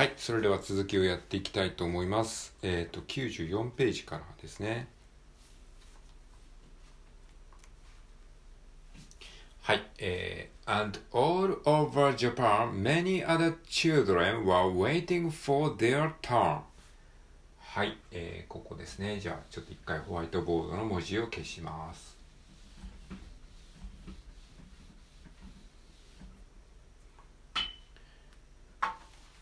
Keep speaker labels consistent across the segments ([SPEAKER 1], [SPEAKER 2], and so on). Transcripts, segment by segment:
[SPEAKER 1] はい、それでは続きをやっていきたいと思います。えっ、ー、と、94ページからですね。はい、えー、And all over Japan, many other children were waiting for their turn. はい、えー、ここですね。じゃあ、ちょっと一回ホワイトボードの文字を消します。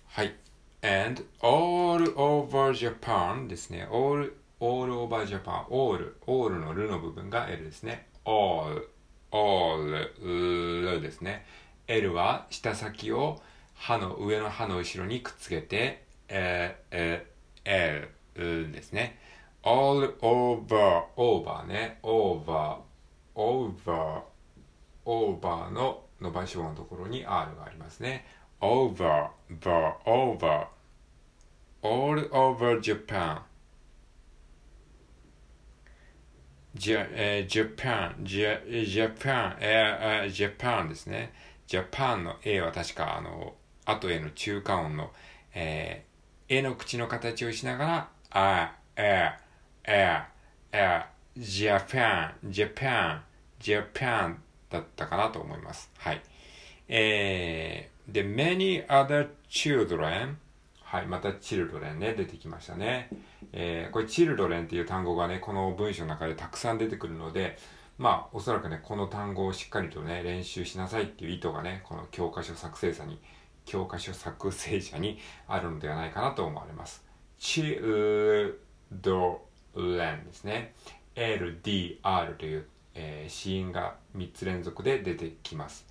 [SPEAKER 1] はい。And all over Japan ですね。all, all over Japan, all, all のるの部分が L ですね。all, all ですね。L は舌先を歯の上の歯の後ろにくっつけて、えー、え L ですね。all over, over ね。over, over, over の伸ばし棒のところに R がありますね。Over, over, over all over Japan. Japan, Japan, えー、Japan ですね。Japan の A は確かあの、後への中間音の、えー、A の口の形をしながら、あ、え、え、え、Japan, Japan, Japan だったかなと思います。はい。えー、で、many other children はい、またチルドレンね、出てきましたね。えー、これチルドレンっていう単語がね、この文章の中でたくさん出てくるので、まあ、おそらくね、この単語をしっかりとね、練習しなさいっていう意図がね、この教科書作成者に、教科書作成者にあるのではないかなと思われます。チルドレンですね。LDR という、えー、子音が3つ連続で出てきます。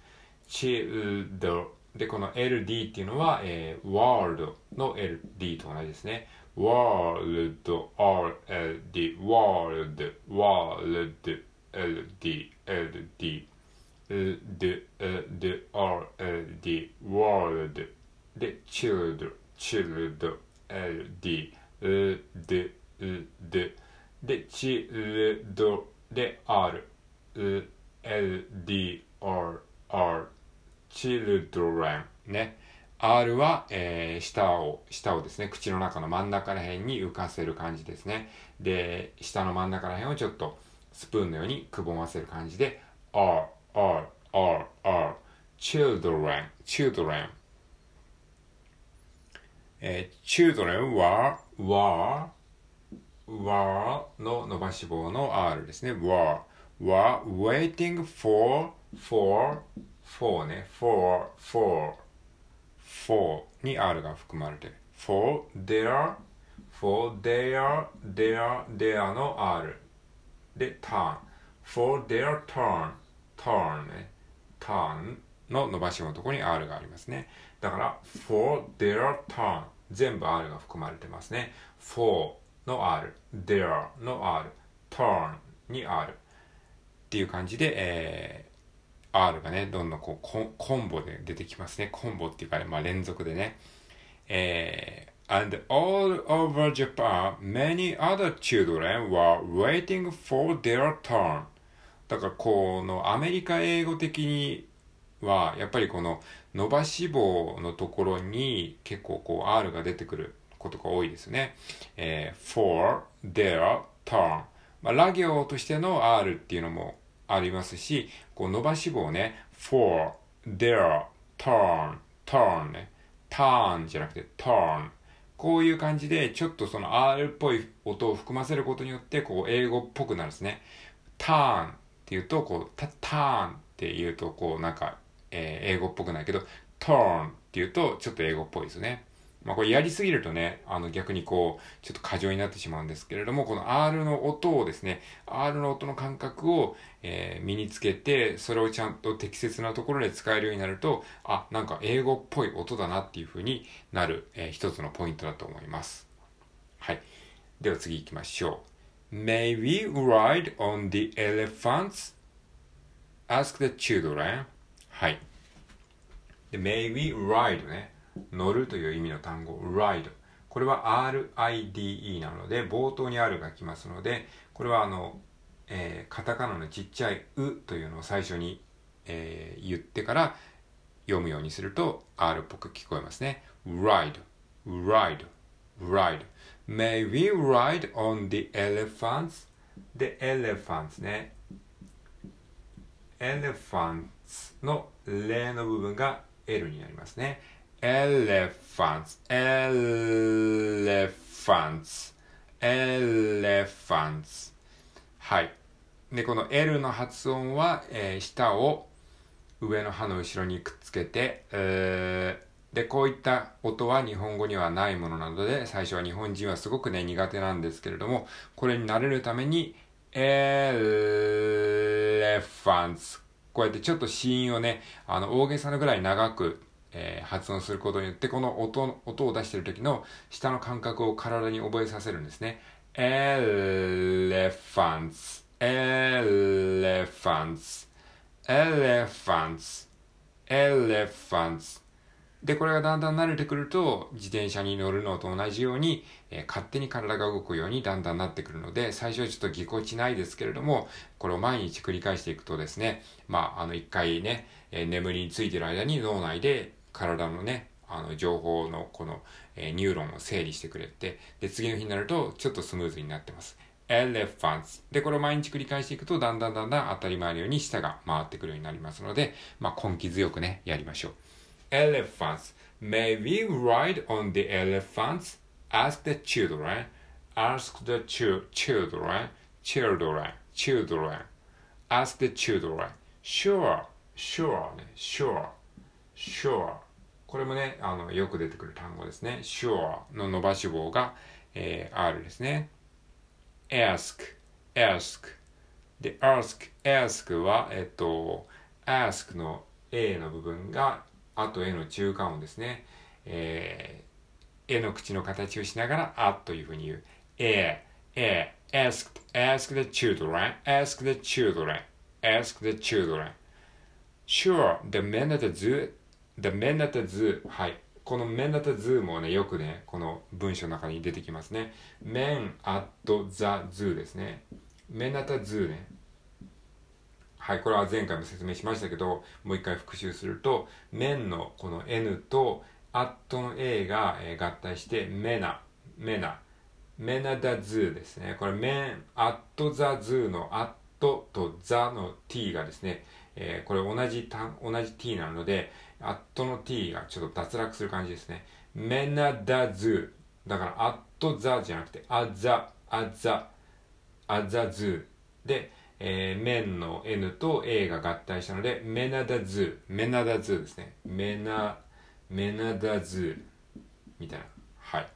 [SPEAKER 1] チルドで、この LD っていうのは、えー、world の LD と同じですね。world, RLD, world, world, LD, LD, LD, LD, RLD, world で、child, child, LD, LD, LD で、child で、R, LD, RR R チルドレン。ね。R は、えー、舌を、舌をですね、口の中の真ん中ら辺に浮かせる感じですね。で、下の真ん中ら辺をちょっとスプーンのようにくぼませる感じで、R, R, R, R, children, children. えー、children は、were, were の伸ばし棒の R ですね。were, were waiting for, for, for ね、for, for, for に R が含まれてる。for, their, for, their, their, their の R で turn, for their turn, turn ね、turn の伸ばしのところに R がありますね。だから、for their turn 全部 R が含まれてますね。for の R, their の R, turn に R っていう感じで、えー R がね、どんどんこうコンボで出てきますね。コンボっていうか、ね、まあ連続でね。えー、and all over Japan, many other children were waiting for their turn. だからこのアメリカ英語的には、やっぱりこの伸ばし棒のところに結構こう R が出てくることが多いですね。えー、for their turn. まあ、ラ行としての R っていうのもありますし、こう伸ばし棒ね、for, their, turn, turn ね、turn じゃなくて turn。こういう感じで、ちょっとその R っぽい音を含ませることによって、こう英語っぽくなるんですね。turn っていうと、こう、た、turn って言うと、こうなんか、えー、英語っぽくないけど、turn っていうと、ちょっと英語っぽいですね。まあこれやりすぎるとね、あの逆にこう、ちょっと過剰になってしまうんですけれども、この R の音をですね、R の音の感覚を、えー、身につけて、それをちゃんと適切なところで使えるようになると、あ、なんか英語っぽい音だなっていう風になる、えー、一つのポイントだと思います。はい。では次行きましょう。May we ride on the elephants?Ask the children. はい。で、May we ride ね。乗るという意味の単語 ride これは RIDE なので冒頭に R が来ますのでこれはあの、えー、カタカナのちっちゃい「う」というのを最初に、えー、言ってから読むようにすると R っぽく聞こえますね ride ride, ride. May we ride on the elephants? The elephants ね。elephants の例の部分が L になりますね。Elephants, elephants, elephants はい。で、この L の発音は、えー、舌を上の歯の後ろにくっつけて、えー、で、こういった音は日本語にはないものなので、最初は日本人はすごくね、苦手なんですけれども、これに慣れるために、elephants こうやってちょっと子音をね、あの、大げさなぐらい長く、えー、発音することによって、この音、音を出している時の下の感覚を体に覚えさせるんですね。elephants, elephants, elephants, elephants で、これがだんだん慣れてくると、自転車に乗るのと同じように、えー、勝手に体が動くようにだんだんなってくるので、最初はちょっとぎこちないですけれども、これを毎日繰り返していくとですね、まあ、あの、一回ね、えー、眠りについてる間に脳内で体のね、あの、情報のこの、えー、ニューロンを整理してくれて、で、次の日になると、ちょっとスムーズになってます。elephants で、これを毎日繰り返していくと、だんだんだんだん当たり前のように舌が回ってくるようになりますので、まあ、根気強くね、やりましょう。elephants. May we ride on the elephants? Ask the children. Ask the children. Children. Children. Ask the children. Sure. Sure. Sure. Sure. これもね、あの、よく出てくる単語ですね。sure の伸ばし棒が、えー、R ですね。ask, ask. で、ask, ask は、えっと、ask の A の部分があとえの中間音ですね。えー、えの口の形をしながらあというふうに言う。え、え、ask, ask the children, ask the children, ask the children. Sure, the men at the zoo, the men at the zoo. はい。この men at the zoo もね、よくね、この文章の中に出てきますね。men at the zoo ですね。men at the zoo ね。はい、これは前回も説明しましたけど、もう一回復習すると、面のこの N と、アットの A が、合体して、メナ、メナ、メナダズーですね。これ、メン、アットザズーのアットとザの T がですね、えー、これ同じ単、同じ T なので、アットの T がちょっと脱落する感じですね。メナダズ。だから、アットザじゃなくて、アザ、アザ、アザズ。で、えー、面の N と A が合体したので、メナダズ、メナダズですね。メナ、メナダズ、みたいな。はい。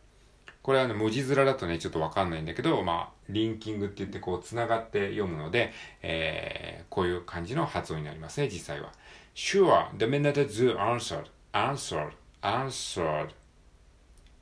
[SPEAKER 1] これはね、文字面だとね、ちょっとわかんないんだけど、まあ、リンキングって言ってこう、繋がって読むので、えー、こういう感じの発音になりますね、実際は。Sure, the Menada Zoo answered, answered, answered,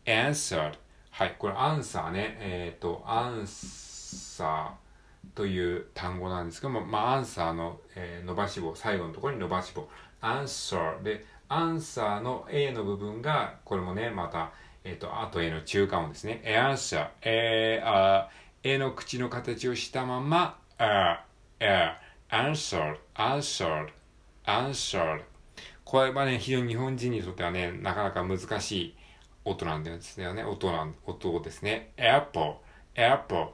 [SPEAKER 1] answered. はい、これアンサーね、えっ、ー、と、アンサー、という単語なんですけども、まあ、アンサーの、えー、伸ばし棒、最後のところに伸ばし棒、アンサーで、アンサーの A の部分が、これもね、また、えっ、ー、と、あと A の中間音ですね。アンサー、えー、あ A の口の形をしたまま、あ、あ、answered, answered, answered. これはね、非常に日本人にとってはね、なかなか難しい音なんですよね。音なん、音ですね。apple, apple,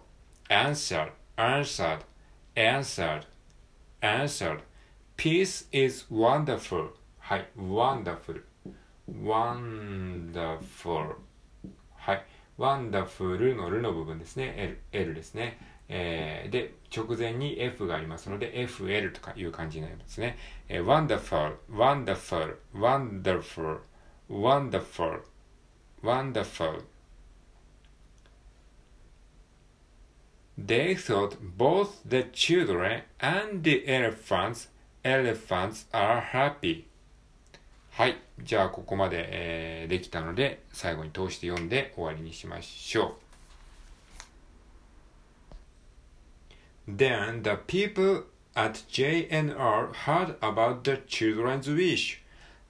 [SPEAKER 1] answered, answered, answered, answered. Peace is wonderful. はい、wonderful, wonderful. はい、wonderful のるの部分ですね。L, L ですね。えー、で、直前に F がありますので、FL とかいう感じになりますね。えー、wonderful, wonderful, wonderful, wonderful, wonderful. They thought both the children and the elephants, elephants are happy. はい。じゃあ、ここまで、えー、できたので、最後に通して読んで終わりにしましょう。Then the people at JNR heard about the children's wish.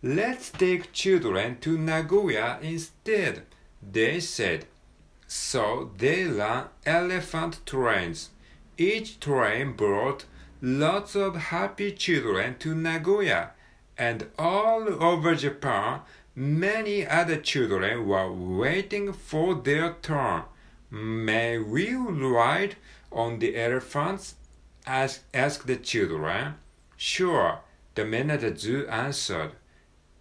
[SPEAKER 1] Let's take children to Nagoya instead, they said. So they ran elephant trains. Each train brought lots of happy children to Nagoya, and all over Japan, Many other children were waiting for their turn. May we ride on the elephants? Ask, asked the children. Sure, the men at the zoo answered.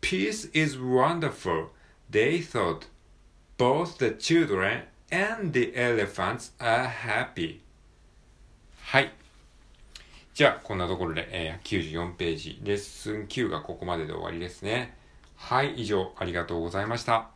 [SPEAKER 1] Peace is wonderful, they thought. Both the children and the elephants are happy. はい。じゃあ、こんなところで、えー、94ページ、レッスン9がここまでで終わりですね。はい、以上、ありがとうございました。